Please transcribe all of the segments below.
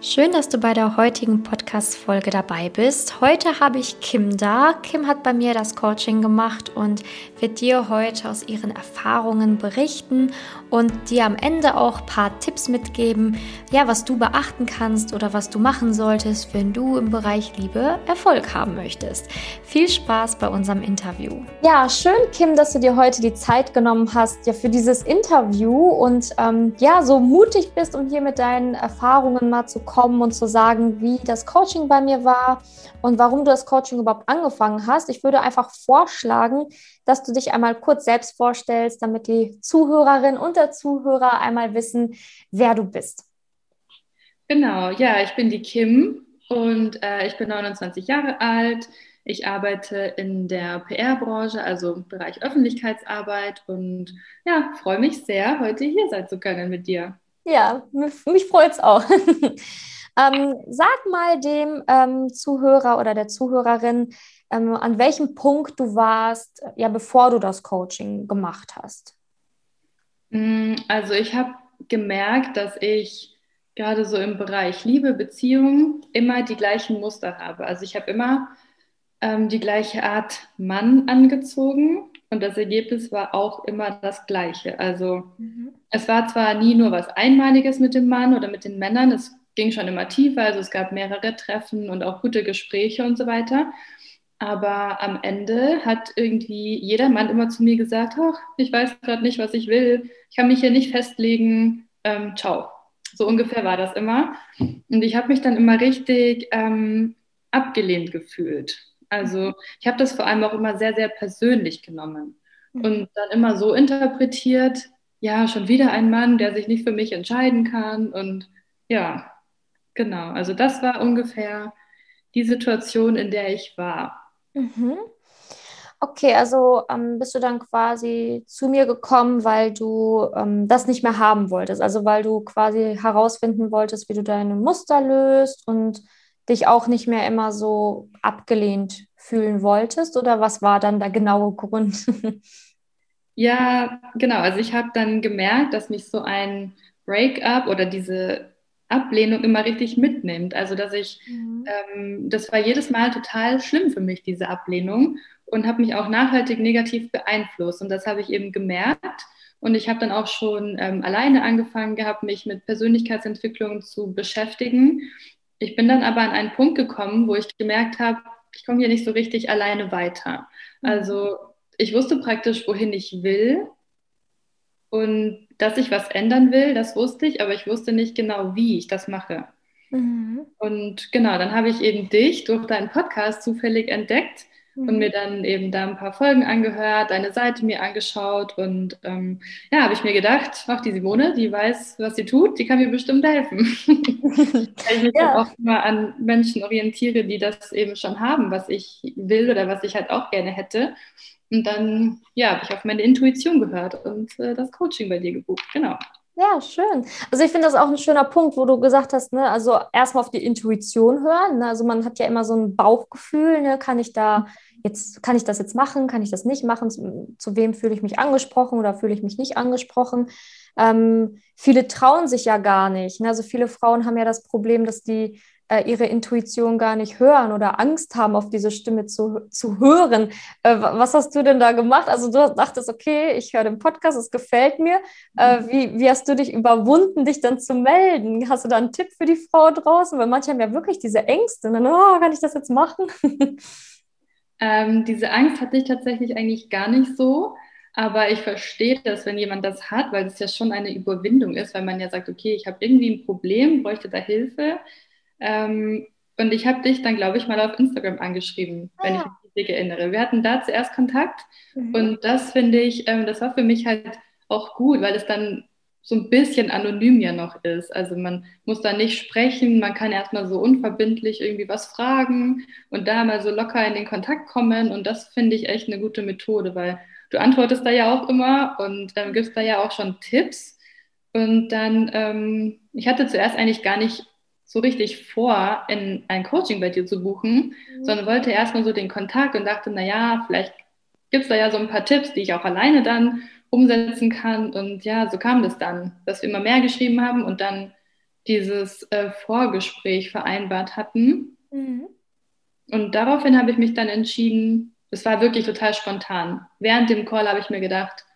Schön, dass du bei der heutigen Podcast-Folge dabei bist. Heute habe ich Kim da. Kim hat bei mir das Coaching gemacht und wird dir heute aus ihren Erfahrungen berichten und dir am Ende auch ein paar Tipps mitgeben, ja, was du beachten kannst oder was du machen solltest, wenn du im Bereich Liebe Erfolg haben möchtest. Viel Spaß bei unserem Interview. Ja, schön, Kim, dass du dir heute die Zeit genommen hast ja, für dieses Interview und ähm, ja, so mutig bist, um hier mit deinen Erfahrungen mal zu kommen und zu sagen, wie das Coaching bei mir war und warum du das Coaching überhaupt angefangen hast. Ich würde einfach vorschlagen, dass du dich einmal kurz selbst vorstellst, damit die Zuhörerin und der Zuhörer einmal wissen, wer du bist. Genau, ja, ich bin die Kim und äh, ich bin 29 Jahre alt. Ich arbeite in der PR-Branche, also im Bereich Öffentlichkeitsarbeit und ja, freue mich sehr, heute hier sein zu können mit dir. Ja, mich, mich freut es auch. ähm, sag mal dem ähm, Zuhörer oder der Zuhörerin, ähm, an welchem Punkt du warst, ja, bevor du das Coaching gemacht hast. Mm, also ich habe gemerkt, dass ich gerade so im Bereich Liebe, Beziehung immer die gleichen Muster habe. Also ich habe immer ähm, die gleiche Art Mann angezogen und das Ergebnis war auch immer das gleiche. Also mhm. es war zwar nie nur was Einmaliges mit dem Mann oder mit den Männern, es ging schon immer tiefer, also es gab mehrere Treffen und auch gute Gespräche und so weiter. Aber am Ende hat irgendwie jeder Mann immer zu mir gesagt, ach, ich weiß gerade nicht, was ich will, ich kann mich hier nicht festlegen, ähm, ciao. So ungefähr war das immer. Und ich habe mich dann immer richtig ähm, abgelehnt gefühlt. Also ich habe das vor allem auch immer sehr, sehr persönlich genommen mhm. und dann immer so interpretiert, ja, schon wieder ein Mann, der sich nicht für mich entscheiden kann. Und ja, genau. Also das war ungefähr die Situation, in der ich war. Mhm. Okay, also ähm, bist du dann quasi zu mir gekommen, weil du ähm, das nicht mehr haben wolltest, also weil du quasi herausfinden wolltest, wie du deine Muster löst und dich auch nicht mehr immer so abgelehnt fühlen wolltest? Oder was war dann der genaue Grund? ja, genau. Also ich habe dann gemerkt, dass mich so ein Breakup oder diese Ablehnung immer richtig mitnimmt. Also dass ich, mhm. ähm, das war jedes Mal total schlimm für mich, diese Ablehnung und habe mich auch nachhaltig negativ beeinflusst. Und das habe ich eben gemerkt. Und ich habe dann auch schon ähm, alleine angefangen gehabt, mich mit Persönlichkeitsentwicklung zu beschäftigen ich bin dann aber an einen Punkt gekommen, wo ich gemerkt habe, ich komme hier nicht so richtig alleine weiter. Mhm. Also ich wusste praktisch, wohin ich will und dass ich was ändern will, das wusste ich, aber ich wusste nicht genau, wie ich das mache. Mhm. Und genau, dann habe ich eben dich durch deinen Podcast zufällig entdeckt mhm. und mir dann eben da ein paar Folgen angehört, deine Seite mir angeschaut und ähm, ja, habe ich mir gedacht, ach, die Simone, die weiß, was sie tut, die kann mir bestimmt helfen. Weil ich mich ja. auch immer an Menschen orientiere, die das eben schon haben, was ich will oder was ich halt auch gerne hätte. Und dann, ja, habe ich auf meine Intuition gehört und äh, das Coaching bei dir gebucht, genau. Ja, schön. Also ich finde das auch ein schöner Punkt, wo du gesagt hast, ne, also erstmal auf die Intuition hören. Ne? Also man hat ja immer so ein Bauchgefühl, ne? kann ich da jetzt, kann ich das jetzt machen, kann ich das nicht machen, zu, zu wem fühle ich mich angesprochen oder fühle ich mich nicht angesprochen. Ähm, viele trauen sich ja gar nicht. Ne? Also viele Frauen haben ja das Problem, dass die äh, ihre Intuition gar nicht hören oder Angst haben, auf diese Stimme zu, zu hören. Äh, was hast du denn da gemacht? Also du dachtest, okay, ich höre den Podcast, es gefällt mir. Äh, mhm. wie, wie hast du dich überwunden, dich dann zu melden? Hast du da einen Tipp für die Frau draußen? Weil manche haben ja wirklich diese Ängste. Und dann, oh, kann ich das jetzt machen? ähm, diese Angst hatte ich tatsächlich eigentlich gar nicht so. Aber ich verstehe das, wenn jemand das hat, weil es ja schon eine Überwindung ist, weil man ja sagt, okay, ich habe irgendwie ein Problem, bräuchte da Hilfe. Ähm, und ich habe dich dann, glaube ich, mal auf Instagram angeschrieben, ah. wenn ich mich richtig erinnere. Wir hatten da zuerst Kontakt mhm. und das finde ich, ähm, das war für mich halt auch gut, weil es dann so ein bisschen anonym ja noch ist. Also man muss da nicht sprechen, man kann erstmal so unverbindlich irgendwie was fragen und da mal so locker in den Kontakt kommen und das finde ich echt eine gute Methode, weil du antwortest da ja auch immer und ähm, gibst da ja auch schon Tipps. Und dann, ähm, ich hatte zuerst eigentlich gar nicht so richtig vor, in ein Coaching bei dir zu buchen, mhm. sondern wollte erstmal so den Kontakt und dachte, naja, vielleicht gibt es da ja so ein paar Tipps, die ich auch alleine dann umsetzen kann. Und ja, so kam das dann, dass wir immer mehr geschrieben haben und dann dieses äh, Vorgespräch vereinbart hatten. Mhm. Und daraufhin habe ich mich dann entschieden, es war wirklich total spontan. Während dem Call habe ich mir gedacht,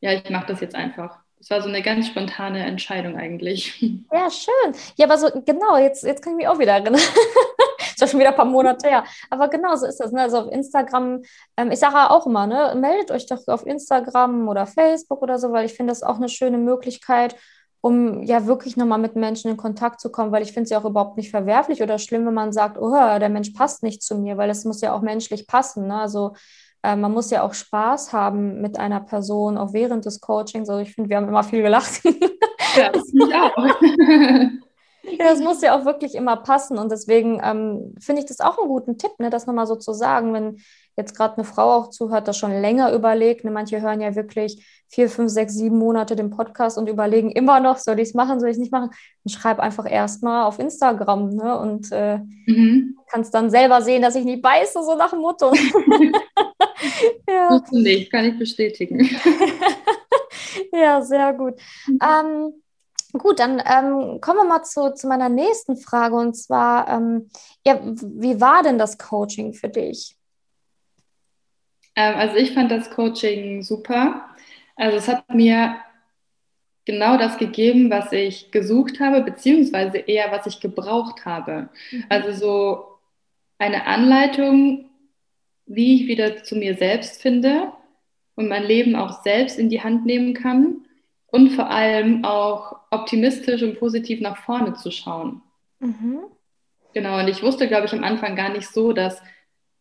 ja, ich mache das jetzt einfach. Das war so eine ganz spontane Entscheidung eigentlich. Ja, schön. Ja, aber so genau, jetzt, jetzt kann ich mich auch wieder erinnern. ist ja schon wieder ein paar Monate her. Aber genau so ist das. Ne? Also auf Instagram, ähm, ich sage auch immer, ne, meldet euch doch auf Instagram oder Facebook oder so, weil ich finde das auch eine schöne Möglichkeit, um ja wirklich nochmal mit Menschen in Kontakt zu kommen, weil ich finde es ja auch überhaupt nicht verwerflich oder schlimm, wenn man sagt, oh, der Mensch passt nicht zu mir, weil es muss ja auch menschlich passen. Ne? Also äh, man muss ja auch Spaß haben mit einer Person, auch während des Coachings. Also ich finde, wir haben immer viel gelacht. Ja, das mich auch. Ja, das muss ja auch wirklich immer passen und deswegen ähm, finde ich das auch einen guten Tipp, ne, das nochmal so zu sagen, wenn jetzt gerade eine Frau auch zuhört, das schon länger überlegt. Ne, manche hören ja wirklich vier, fünf, sechs, sieben Monate den Podcast und überlegen immer noch, soll ich es machen, soll ich es nicht machen? Dann schreib einfach erstmal auf Instagram ne, und äh, mhm. kannst dann selber sehen, dass ich nicht beiße, so nach dem Motto. ja. nicht, kann ich bestätigen. ja, sehr gut. Mhm. Ähm, Gut, dann ähm, kommen wir mal zu, zu meiner nächsten Frage und zwar, ähm, ja, wie war denn das Coaching für dich? Ähm, also ich fand das Coaching super. Also es hat mir genau das gegeben, was ich gesucht habe, beziehungsweise eher, was ich gebraucht habe. Mhm. Also so eine Anleitung, wie ich wieder zu mir selbst finde und mein Leben auch selbst in die Hand nehmen kann und vor allem auch optimistisch und positiv nach vorne zu schauen. Mhm. Genau, und ich wusste, glaube ich, am Anfang gar nicht so, dass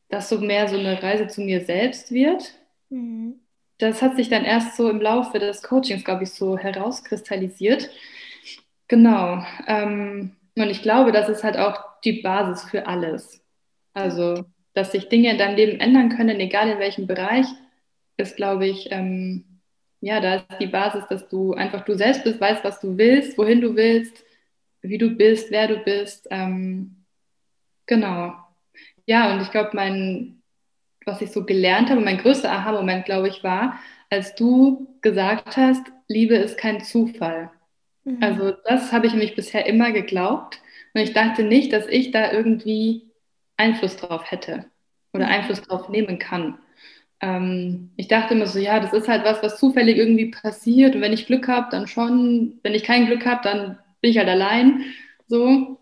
das so mehr so eine Reise zu mir selbst wird. Mhm. Das hat sich dann erst so im Laufe des Coachings, glaube ich, so herauskristallisiert. Genau. Ähm, und ich glaube, das ist halt auch die Basis für alles. Also, dass sich Dinge in deinem Leben ändern können, egal in welchem Bereich, ist, glaube ich, ähm, ja, da ist die Basis, dass du einfach du selbst bist, weißt, was du willst, wohin du willst, wie du bist, wer du bist. Ähm, genau. Ja, und ich glaube, mein, was ich so gelernt habe, mein größter Aha-Moment, glaube ich, war, als du gesagt hast, Liebe ist kein Zufall. Mhm. Also das habe ich nämlich bisher immer geglaubt. Und ich dachte nicht, dass ich da irgendwie Einfluss drauf hätte oder mhm. Einfluss drauf nehmen kann ähm, ich dachte immer so, ja, das ist halt was, was zufällig irgendwie passiert. Und wenn ich Glück habe, dann schon. Wenn ich kein Glück habe, dann bin ich halt allein. So,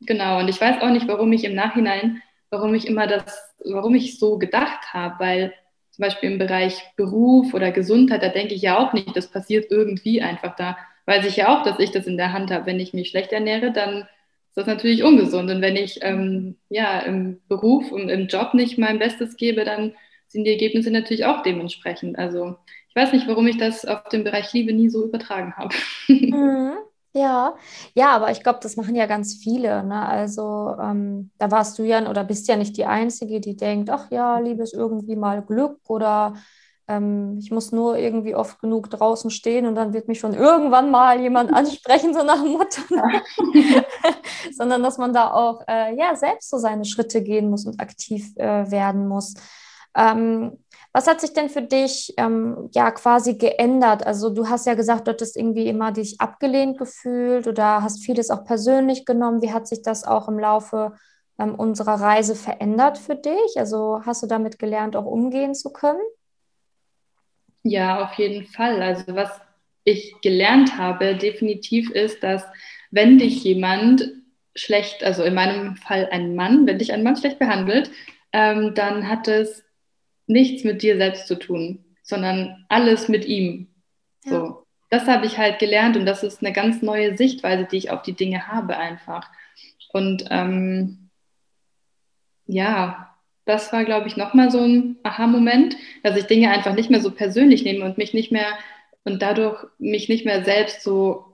genau. Und ich weiß auch nicht, warum ich im Nachhinein, warum ich immer das, warum ich so gedacht habe, weil zum Beispiel im Bereich Beruf oder Gesundheit, da denke ich ja auch nicht, das passiert irgendwie einfach da. Weiß ich ja auch, dass ich das in der Hand habe. Wenn ich mich schlecht ernähre, dann ist das natürlich ungesund. Und wenn ich ähm, ja im Beruf und im Job nicht mein Bestes gebe, dann sind die Ergebnisse natürlich auch dementsprechend. Also ich weiß nicht, warum ich das auf den Bereich Liebe nie so übertragen habe. Mhm. Ja, ja, aber ich glaube, das machen ja ganz viele. Ne? Also ähm, da warst du ja oder bist ja nicht die Einzige, die denkt, ach ja, Liebe ist irgendwie mal Glück oder ähm, ich muss nur irgendwie oft genug draußen stehen und dann wird mich schon irgendwann mal jemand ansprechen, so nach dem Motto. Sondern dass man da auch äh, ja, selbst so seine Schritte gehen muss und aktiv äh, werden muss. Ähm, was hat sich denn für dich ähm, ja quasi geändert? Also du hast ja gesagt, du hattest irgendwie immer dich abgelehnt gefühlt oder hast vieles auch persönlich genommen. Wie hat sich das auch im Laufe ähm, unserer Reise verändert für dich? Also hast du damit gelernt, auch umgehen zu können? Ja, auf jeden Fall. Also was ich gelernt habe, definitiv ist, dass wenn dich jemand schlecht, also in meinem Fall ein Mann, wenn dich ein Mann schlecht behandelt, ähm, dann hat es nichts mit dir selbst zu tun, sondern alles mit ihm. Ja. So. Das habe ich halt gelernt und das ist eine ganz neue Sichtweise, die ich auf die Dinge habe einfach. Und ähm, ja, das war, glaube ich, nochmal so ein Aha-Moment, dass ich Dinge einfach nicht mehr so persönlich nehme und mich nicht mehr und dadurch mich nicht mehr selbst so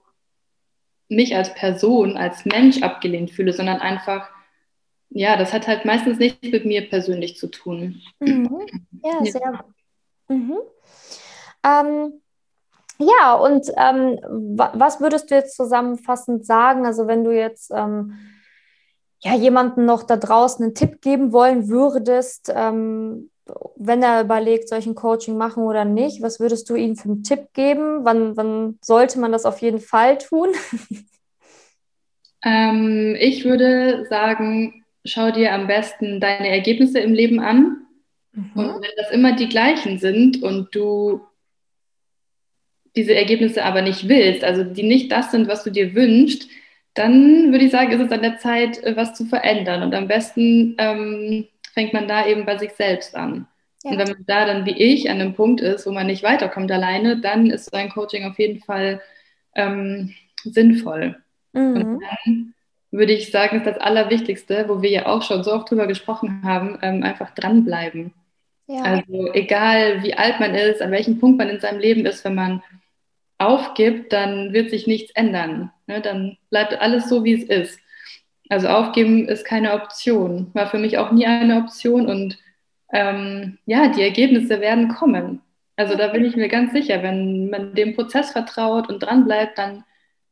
mich als Person, als Mensch abgelehnt fühle, sondern einfach ja, das hat halt meistens nichts mit mir persönlich zu tun. Mhm. Ja, sehr gut. Mhm. Ähm, ja, und ähm, was würdest du jetzt zusammenfassend sagen? Also wenn du jetzt ähm, ja, jemanden noch da draußen einen Tipp geben wollen würdest, ähm, wenn er überlegt, solchen Coaching machen oder nicht, was würdest du ihm für einen Tipp geben? Wann, wann sollte man das auf jeden Fall tun? Ähm, ich würde sagen, schau dir am besten deine Ergebnisse im Leben an. Mhm. Und wenn das immer die gleichen sind und du diese Ergebnisse aber nicht willst, also die nicht das sind, was du dir wünschst, dann würde ich sagen, ist es an der Zeit, äh, was zu verändern. Und am besten ähm, fängt man da eben bei sich selbst an. Ja. Und wenn man da dann wie ich an einem Punkt ist, wo man nicht weiterkommt alleine, dann ist so ein Coaching auf jeden Fall ähm, sinnvoll. Mhm. Und dann würde ich sagen, ist das Allerwichtigste, wo wir ja auch schon so oft drüber gesprochen haben, ähm, einfach dranbleiben. Ja. Also egal wie alt man ist, an welchem Punkt man in seinem Leben ist, wenn man aufgibt, dann wird sich nichts ändern. Ne? Dann bleibt alles so, wie es ist. Also aufgeben ist keine Option, war für mich auch nie eine Option und ähm, ja, die Ergebnisse werden kommen. Also da bin ich mir ganz sicher, wenn man dem Prozess vertraut und dranbleibt, dann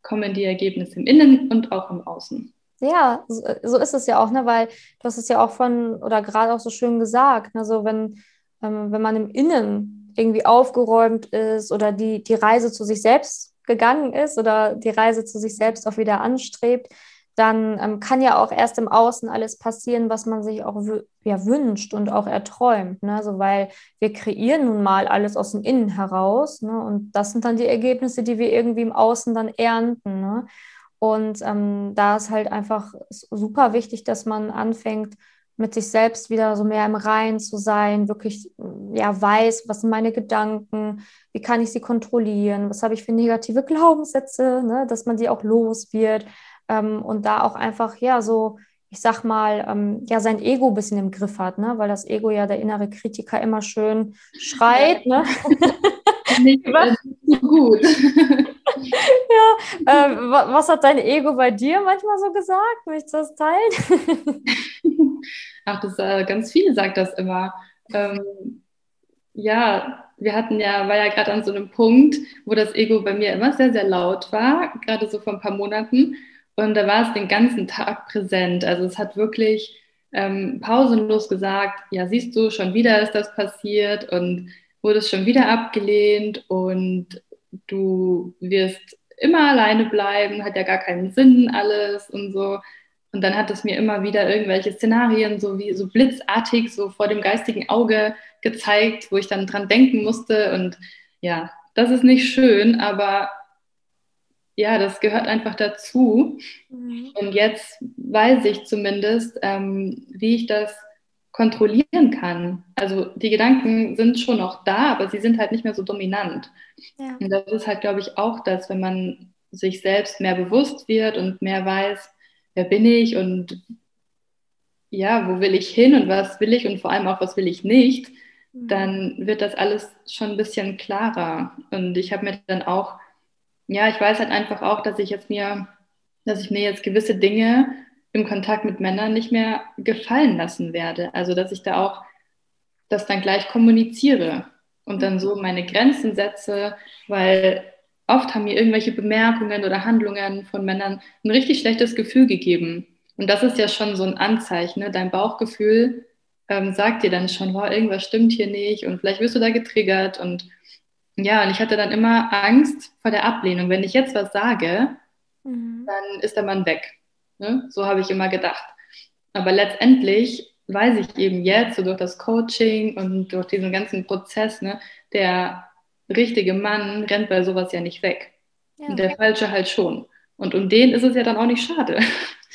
kommen die Ergebnisse im Innen und auch im Außen. Ja, so ist es ja auch, ne? weil du hast es ja auch von oder gerade auch so schön gesagt, ne? so wenn, ähm, wenn man im Innen irgendwie aufgeräumt ist oder die, die Reise zu sich selbst gegangen ist oder die Reise zu sich selbst auch wieder anstrebt, dann ähm, kann ja auch erst im Außen alles passieren, was man sich auch ja, wünscht und auch erträumt. Ne? Also, weil wir kreieren nun mal alles aus dem Innen heraus. Ne? Und das sind dann die Ergebnisse, die wir irgendwie im Außen dann ernten. Ne? Und ähm, da ist halt einfach super wichtig, dass man anfängt, mit sich selbst wieder so mehr im Rein zu sein, wirklich ja weiß, was sind meine Gedanken, wie kann ich sie kontrollieren, was habe ich für negative Glaubenssätze, ne, dass man die auch los wird ähm, und da auch einfach ja so ich sag mal, ähm, ja, sein Ego ein bisschen im Griff hat, ne? weil das Ego ja der innere Kritiker immer schön schreit. Ne? Nicht, nicht so gut. ja, äh, was hat dein Ego bei dir manchmal so gesagt? Möchtest du das teilen? Ach, das äh, ganz viele sagt das immer. Ähm, ja, wir hatten ja, war ja gerade an so einem Punkt, wo das Ego bei mir immer sehr, sehr laut war, gerade so vor ein paar Monaten. Und da war es den ganzen Tag präsent. Also es hat wirklich ähm, pausenlos gesagt, ja, siehst du, schon wieder ist das passiert und wurde es schon wieder abgelehnt und du wirst immer alleine bleiben, hat ja gar keinen Sinn alles und so. Und dann hat es mir immer wieder irgendwelche Szenarien so wie so blitzartig so vor dem geistigen Auge gezeigt, wo ich dann dran denken musste. Und ja, das ist nicht schön, aber ja, das gehört einfach dazu. Mhm. Und jetzt weiß ich zumindest, ähm, wie ich das kontrollieren kann. Also die Gedanken sind schon noch da, aber sie sind halt nicht mehr so dominant. Ja. Und das ist halt, glaube ich, auch das, wenn man sich selbst mehr bewusst wird und mehr weiß, wer bin ich und ja, wo will ich hin und was will ich und vor allem auch, was will ich nicht, mhm. dann wird das alles schon ein bisschen klarer. Und ich habe mir dann auch, ja, ich weiß halt einfach auch, dass ich jetzt mir, dass ich mir jetzt gewisse Dinge im Kontakt mit Männern nicht mehr gefallen lassen werde. Also, dass ich da auch das dann gleich kommuniziere und dann so meine Grenzen setze, weil oft haben mir irgendwelche Bemerkungen oder Handlungen von Männern ein richtig schlechtes Gefühl gegeben. Und das ist ja schon so ein Anzeichen. Ne? Dein Bauchgefühl ähm, sagt dir dann schon, wow, irgendwas stimmt hier nicht und vielleicht wirst du da getriggert. Und ja, und ich hatte dann immer Angst vor der Ablehnung. Wenn ich jetzt was sage, mhm. dann ist der Mann weg. Ne? So habe ich immer gedacht. Aber letztendlich weiß ich eben jetzt, so durch das Coaching und durch diesen ganzen Prozess, ne, der richtige Mann rennt bei sowas ja nicht weg. Ja. Und der falsche halt schon. Und um den ist es ja dann auch nicht schade.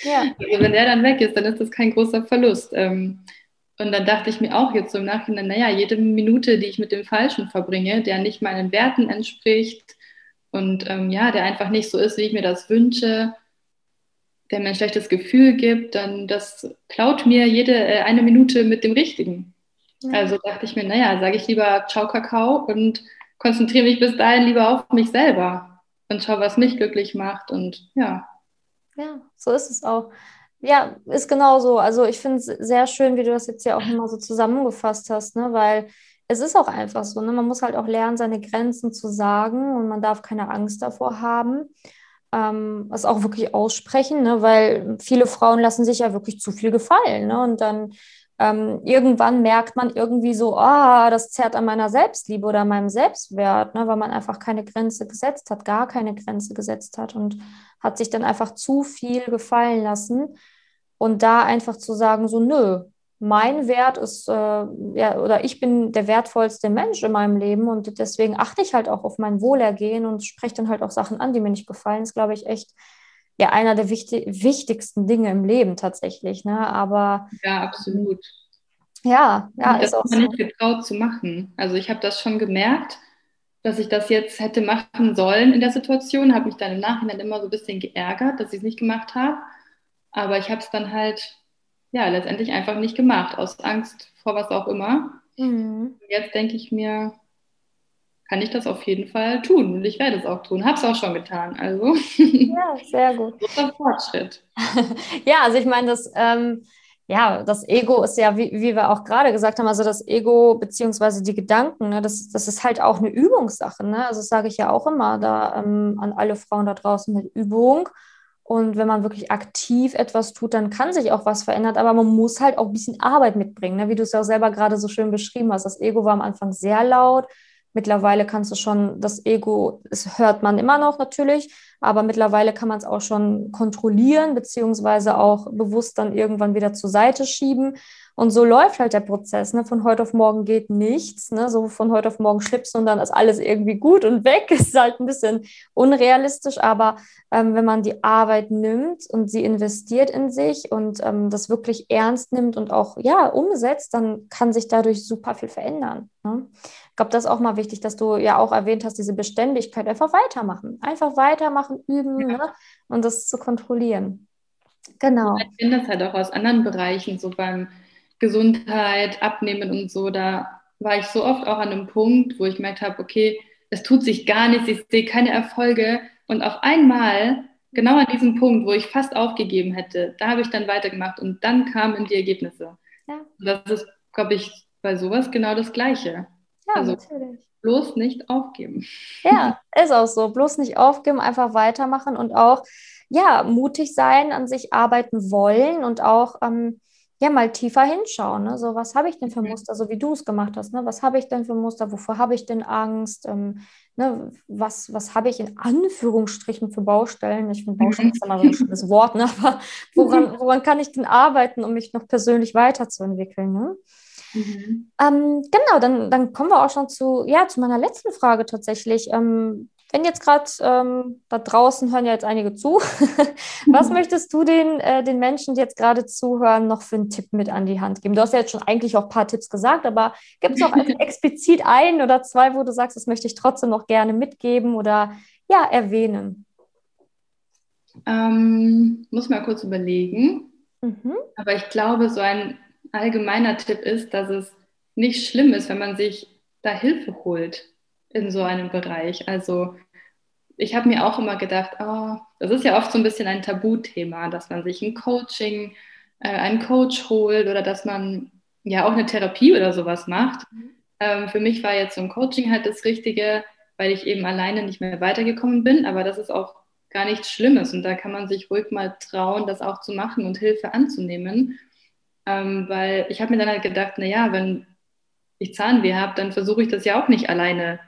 Ja. Also wenn der dann weg ist, dann ist das kein großer Verlust. Ähm, und dann dachte ich mir auch jetzt so im Nachhinein, naja, jede Minute, die ich mit dem Falschen verbringe, der nicht meinen Werten entspricht und ähm, ja, der einfach nicht so ist, wie ich mir das wünsche, der mir ein schlechtes Gefühl gibt, dann das klaut mir jede äh, eine Minute mit dem Richtigen. Ja. Also dachte ich mir, naja, sage ich lieber Ciao Kakao und konzentriere mich bis dahin lieber auf mich selber und schaue, was mich glücklich macht und ja. Ja, so ist es auch. Ja, ist genau so. Also ich finde es sehr schön, wie du das jetzt ja auch nochmal so zusammengefasst hast, ne? weil es ist auch einfach so, ne? man muss halt auch lernen, seine Grenzen zu sagen und man darf keine Angst davor haben. Ähm, das auch wirklich aussprechen, ne? weil viele Frauen lassen sich ja wirklich zu viel gefallen. Ne? Und dann ähm, irgendwann merkt man irgendwie so, ah, das zerrt an meiner Selbstliebe oder meinem Selbstwert, ne, weil man einfach keine Grenze gesetzt hat, gar keine Grenze gesetzt hat und hat sich dann einfach zu viel gefallen lassen. Und da einfach zu sagen, so, nö, mein Wert ist, äh, ja, oder ich bin der wertvollste Mensch in meinem Leben und deswegen achte ich halt auch auf mein Wohlergehen und spreche dann halt auch Sachen an, die mir nicht gefallen, ist, glaube ich, echt ja einer der wichtig wichtigsten Dinge im Leben tatsächlich. Ne? Aber ja, absolut. Ja, ja, das ist auch so. nicht getraut zu machen. Also ich habe das schon gemerkt, dass ich das jetzt hätte machen sollen in der Situation, habe mich dann im Nachhinein immer so ein bisschen geärgert, dass ich es nicht gemacht habe. Aber ich habe es dann halt ja letztendlich einfach nicht gemacht, aus Angst vor was auch immer. Mhm. Jetzt denke ich mir, kann ich das auf jeden Fall tun und ich werde es auch tun. Habe es auch schon getan. Also ja, sehr gut. Großer Fortschritt. ja, also ich meine, das, ähm, ja, das Ego ist ja, wie, wie wir auch gerade gesagt haben, also das Ego beziehungsweise die Gedanken, ne, das, das ist halt auch eine Übungssache. Ne? Also das sage ich ja auch immer da ähm, an alle Frauen da draußen mit Übung. Und wenn man wirklich aktiv etwas tut, dann kann sich auch was verändern. Aber man muss halt auch ein bisschen Arbeit mitbringen, ne? wie du es ja auch selber gerade so schön beschrieben hast. Das Ego war am Anfang sehr laut Mittlerweile kannst du schon das Ego, das hört man immer noch natürlich, aber mittlerweile kann man es auch schon kontrollieren, beziehungsweise auch bewusst dann irgendwann wieder zur Seite schieben. Und so läuft halt der Prozess. Ne? Von heute auf morgen geht nichts. Ne? So von heute auf morgen schlippst und dann ist alles irgendwie gut und weg. Ist halt ein bisschen unrealistisch, aber ähm, wenn man die Arbeit nimmt und sie investiert in sich und ähm, das wirklich ernst nimmt und auch ja umsetzt, dann kann sich dadurch super viel verändern. Ne? Ich glaube, das ist auch mal wichtig, dass du ja auch erwähnt hast, diese Beständigkeit. Einfach weitermachen. Einfach weitermachen, üben ja. ne? und das zu kontrollieren. Genau. Ich kenne das halt auch aus anderen Bereichen, so beim Gesundheit, Abnehmen und so, da war ich so oft auch an einem Punkt, wo ich gemerkt habe, okay, es tut sich gar nichts, ich sehe keine Erfolge. Und auf einmal, genau an diesem Punkt, wo ich fast aufgegeben hätte, da habe ich dann weitergemacht und dann kamen die Ergebnisse. Ja. Das ist, glaube ich, bei sowas genau das Gleiche. Ja, also, natürlich. Bloß nicht aufgeben. Ja, ist auch so. Bloß nicht aufgeben, einfach weitermachen und auch, ja, mutig sein, an sich arbeiten wollen und auch, ähm, ja, mal tiefer hinschauen. Ne? So, was habe ich denn für mhm. Muster, so wie du es gemacht hast? Ne? Was habe ich denn für Muster? Wovor habe ich denn Angst? Ähm, ne? Was, was habe ich in Anführungsstrichen für Baustellen? Ich finde, Baustellen ist immer so ein schönes Wort, ne? aber woran, woran kann ich denn arbeiten, um mich noch persönlich weiterzuentwickeln? Ne? Mhm. Ähm, genau, dann, dann kommen wir auch schon zu, ja, zu meiner letzten Frage tatsächlich. Ähm, wenn jetzt gerade ähm, da draußen hören ja jetzt einige zu, was möchtest du den, äh, den Menschen, die jetzt gerade zuhören, noch für einen Tipp mit an die Hand geben? Du hast ja jetzt schon eigentlich auch ein paar Tipps gesagt, aber gibt es auch explizit ein oder zwei, wo du sagst, das möchte ich trotzdem noch gerne mitgeben oder ja, erwähnen? Ähm, muss mal kurz überlegen. Mhm. Aber ich glaube, so ein allgemeiner Tipp ist, dass es nicht schlimm ist, wenn man sich da Hilfe holt in so einem Bereich. Also ich habe mir auch immer gedacht, oh, das ist ja oft so ein bisschen ein Tabuthema, dass man sich ein Coaching, äh, einen Coach holt oder dass man ja auch eine Therapie oder sowas macht. Mhm. Ähm, für mich war jetzt so ein Coaching halt das Richtige, weil ich eben alleine nicht mehr weitergekommen bin, aber das ist auch gar nichts Schlimmes und da kann man sich ruhig mal trauen, das auch zu machen und Hilfe anzunehmen. Ähm, weil ich habe mir dann halt gedacht, naja, wenn ich Zahnweh habe, dann versuche ich das ja auch nicht alleine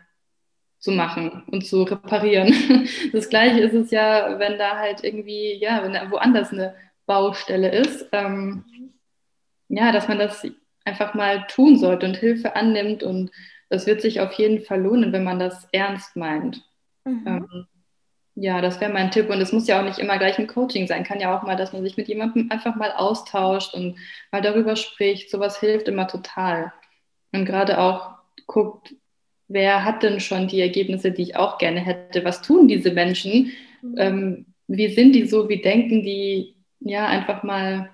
zu machen und zu reparieren. Das gleiche ist es ja, wenn da halt irgendwie, ja, wenn da woanders eine Baustelle ist, ähm, ja, dass man das einfach mal tun sollte und Hilfe annimmt und das wird sich auf jeden Fall lohnen, wenn man das ernst meint. Mhm. Ähm, ja, das wäre mein Tipp und es muss ja auch nicht immer gleich ein Coaching sein, kann ja auch mal, dass man sich mit jemandem einfach mal austauscht und mal darüber spricht. Sowas hilft immer total. Und gerade auch guckt, wer hat denn schon die Ergebnisse, die ich auch gerne hätte? Was tun diese Menschen? Mhm. Ähm, wie sind die so? Wie denken die? Ja, einfach mal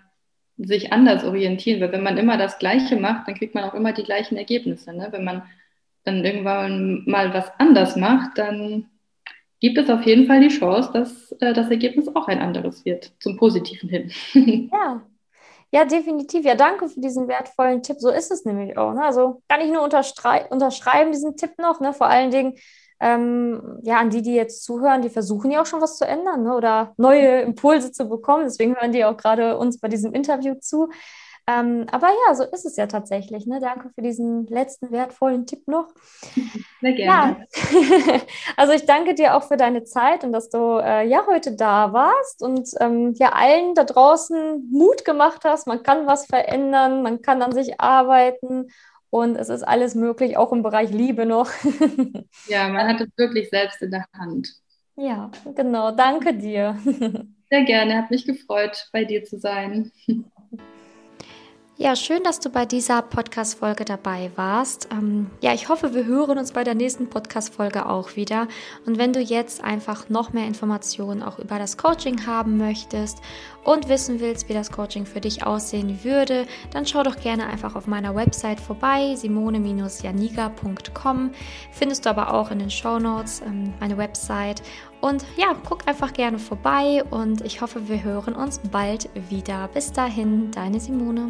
sich anders orientieren, weil wenn man immer das Gleiche macht, dann kriegt man auch immer die gleichen Ergebnisse. Ne? Wenn man dann irgendwann mal was anders macht, dann gibt es auf jeden Fall die Chance, dass äh, das Ergebnis auch ein anderes wird, zum Positiven hin. Ja, ja, definitiv. Ja, danke für diesen wertvollen Tipp. So ist es nämlich auch. Ne? Also kann ich nur unterschreiben, diesen Tipp noch. Ne? Vor allen Dingen, ähm, ja, an die, die jetzt zuhören, die versuchen ja auch schon was zu ändern ne? oder neue Impulse zu bekommen. Deswegen hören die auch gerade uns bei diesem Interview zu. Ähm, aber ja, so ist es ja tatsächlich. Ne? Danke für diesen letzten wertvollen Tipp noch. Sehr gerne. Ja. also ich danke dir auch für deine Zeit und dass du äh, ja heute da warst und ähm, ja allen da draußen Mut gemacht hast. Man kann was verändern, man kann an sich arbeiten und es ist alles möglich, auch im Bereich Liebe noch. ja, man hat es wirklich selbst in der Hand. Ja, genau. Danke dir. Sehr gerne, hat mich gefreut, bei dir zu sein. Ja, schön, dass du bei dieser Podcast-Folge dabei warst. Ähm, ja, ich hoffe, wir hören uns bei der nächsten Podcast-Folge auch wieder. Und wenn du jetzt einfach noch mehr Informationen auch über das Coaching haben möchtest und wissen willst, wie das Coaching für dich aussehen würde, dann schau doch gerne einfach auf meiner Website vorbei, simone-janiga.com. Findest du aber auch in den Show Notes ähm, meine Website. Und ja, guck einfach gerne vorbei und ich hoffe, wir hören uns bald wieder. Bis dahin, deine Simone.